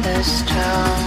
We're